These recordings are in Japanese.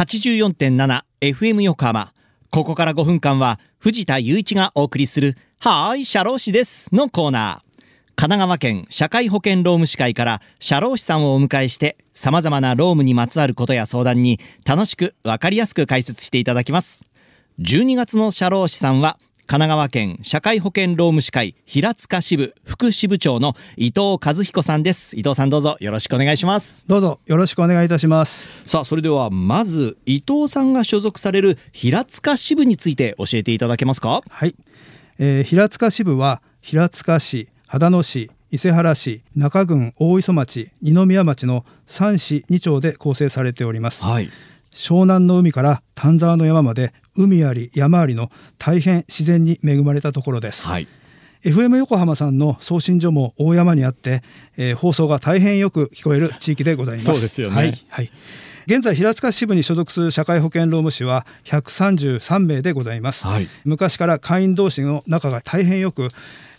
84.7FM 横浜。ここから5分間は藤田雄一がお送りする、はーい、社労士ですのコーナー。神奈川県社会保険労務士会から社労士さんをお迎えして様々な労務にまつわることや相談に楽しくわかりやすく解説していただきます。12月の社労士さんは神奈川県社会保険労務士会平塚支部副支部長の伊藤和彦さんです。伊藤さんどうぞよろしくお願いします。どうぞよろしくお願いいたします。さあそれではまず伊藤さんが所属される平塚支部について教えていただけますか？はい、えー平塚支部は平塚市、秦野市、伊勢原市、中郡大磯町、二宮町の3市2町で構成されております。はい湘南の海から丹沢の山まで海あり山ありの大変自然に恵まれたところです。はい FM 横浜さんの送信所も大山にあって、えー放送が大変よく聞こえる地域でございます。そうですよねはい、はい。現在平塚支部に所属する社会保険労務士は133名でございます。はい。昔から会員同士の仲が大変よく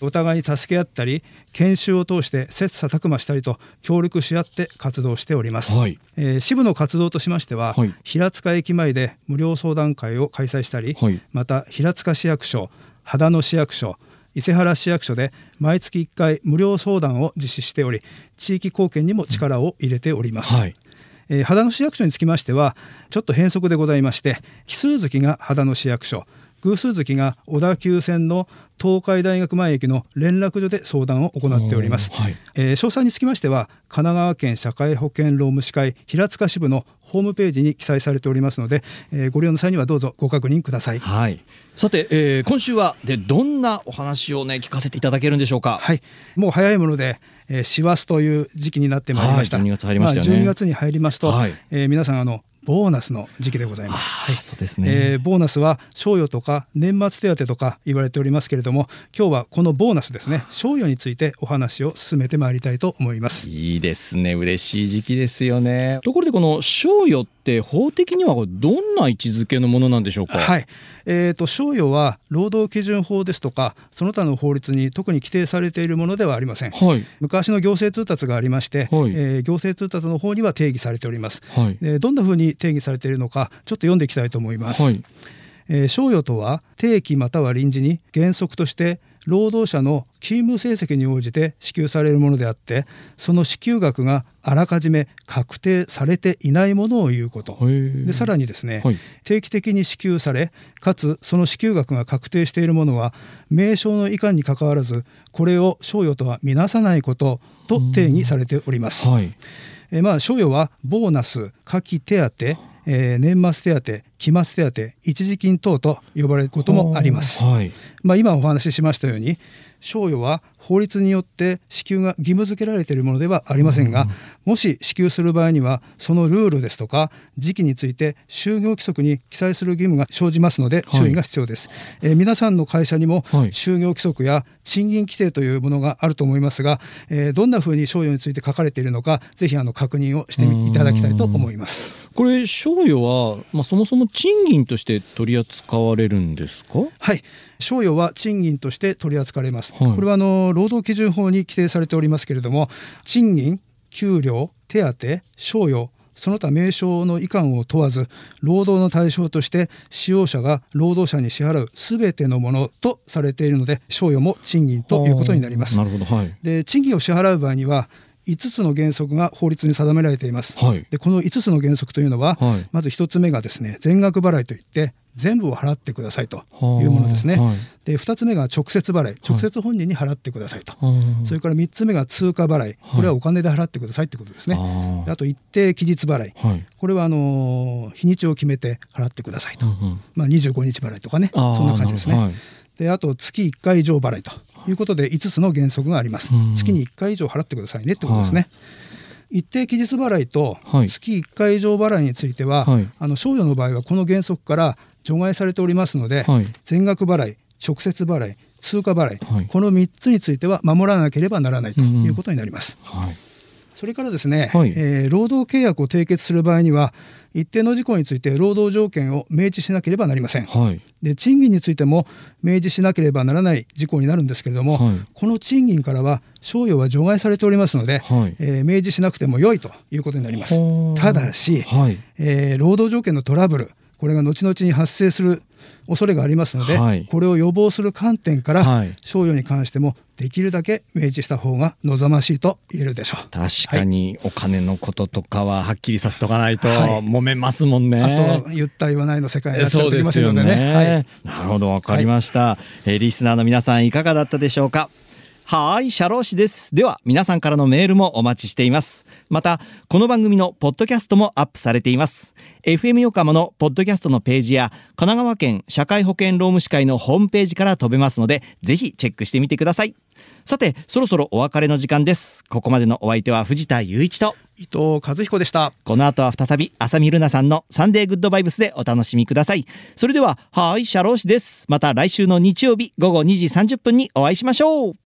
お互いに助け合ったり研修を通して切磋琢磨したりと協力し合って活動しております、はい。えー支部の活動としましては、はい。平塚駅前で無料相談会を開催したり、はい。また平塚市役所秦野市役所伊勢原市役所で毎月1回無料相談を実施しており地域貢献にも力を入れております、はいえー秦野市役所につきましてはちょっと変則でございまして奇数月が秦野市役所。偶数月が小田急線の東海大学前駅の連絡所で相談を行っております、はい。えー詳細につきましては神奈川県社会保険労務士会平塚支部のホームページに記載されておりますので、えーご利用の際にはどうぞご確認ください。はい。さて、えー今週はでどんなお話をね聞かせていただけるんでしょうか？はい、もう早いもので、えー師走という時期になってまいりました。はい12月入りましたよね。あ12月に入りますと、はい。えー皆さんあのボーナスの時期でございます。あーそうですね。えーボーナスは賞与とか年末手当とか言われておりますけれども、今日はこのボーナスですね、賞与についてお話を進めてまいりたいと思います。いいですね。嬉しい時期ですよね。ところでこの賞与って法的にはどんな位置づけのものなんでしょうか？はい、えー、と賞与は労働基準法ですとかその他の法律に特に規定されているものではありません。はい昔の行政通達がありまして、はいえー行政通達の方には定義されております。はいえーどんなふうに定義されているのかちょっと読んでいきたいと思います。はいえー賞与とは定期または臨時に原則として労働者の勤務成績に応じて支給されるものであってその支給額があらかじめ確定されていないものを言うこと。でさらにですね、はい。定期的に支給されかつその支給額が確定しているものは名称の以下にかかわらずこれを賞与とは見なさないことと定義されております。はい。えーまあ賞与はボーナス、夏季手当、えー年末手当、期末手当、一時金等と呼ばれることもあります。はいまあ、今お話ししましたように賞与は法律によって支給が義務付けられているものではありませんが、もし支給する場合にはそのルールですとか時期について就業規則に記載する義務が生じますのではい。注意が必要です、えー皆さんの会社にもはい。就業規則や賃金規定というものがあると思いますが、えーどんなふうに賞与について書かれているのかぜひあの確認をしてみいただきたいと思います。これ賞与は、まあ、そもそも賃金として取り扱われるんですか？はい、賞与は賃金として取り扱われます。はいこれはあの労働基準法に規定されておりますけれども、賃金、給料、手当、賞与、その他名称の以下を問わず、労働の対象として使用者が労働者に支払うすべてのものとされているので、賞与も賃金ということになりますな。るほどはいで、賃金を支払う場合には、5つの原則が法律に定められています。はい。でこの5つの原則というのは、はい。まず1つ目がですね全額払いといって全部を払ってくださいというものですね。はい。で2つ目が直接払い直接本人に払ってくださいと、うんそれから3つ目が通貨払いこれはお金で払ってくださいってことですね。あと一定期日払い。はい。これはあのー日にちを決めて払ってくださいと、うんうん。まあ、25日払いとかね。そんな感じですね。であと月1回以上払いということで5つの原則があります。うん。月に1回以上払ってくださいねってことですね。一定期日払いとはい。月1回以上払いについては、はい。あの賞与の場合はこの原則から除外されておりますので、はい。全額払い直接払い通貨払い、はい。この3つについては守らなければならないとうんうんいうことになります。はいそれからですね、はい。えー労働契約を締結する場合には一定の事項について労働条件を明示しなければなりません。はい。で賃金についても明示しなければならない事項になるんですけれども、はい。この賃金からは賞与は除外されておりますので、はい。えー明示しなくても良いということになります。ただし、はい。えー労働条件のトラブルこれが後々に発生する恐れがありますので、はい。これを予防する観点から、はい。賞与に関してもできるだけ明示した方が望ましいと言えるでしょう。確かにお金のこととかははっきりさせとかないとはい。揉めますもんね。あと言った言わないの世界になっちゃってきますのでね。い。なるほどわかりました、えーリスナーの皆さんいかがだったでしょうか？はい、社労士です。では、皆さんからのメールもお待ちしています。また、この番組のポッドキャストもアップされています。FM 横浜のポッドキャストのページや、神奈川県社会保険労務士会のホームページから飛べますので、ぜひチェックしてみてください。さて、そろそろお別れの時間です。ここまでのお相手は藤田雄一と、伊藤和彦でした。この後は再び浅見ルナさんのサンデーグッドバイブスでお楽しみください。それでは、はい、社労士です。また来週の日曜日午後2時30分にお会いしましょう。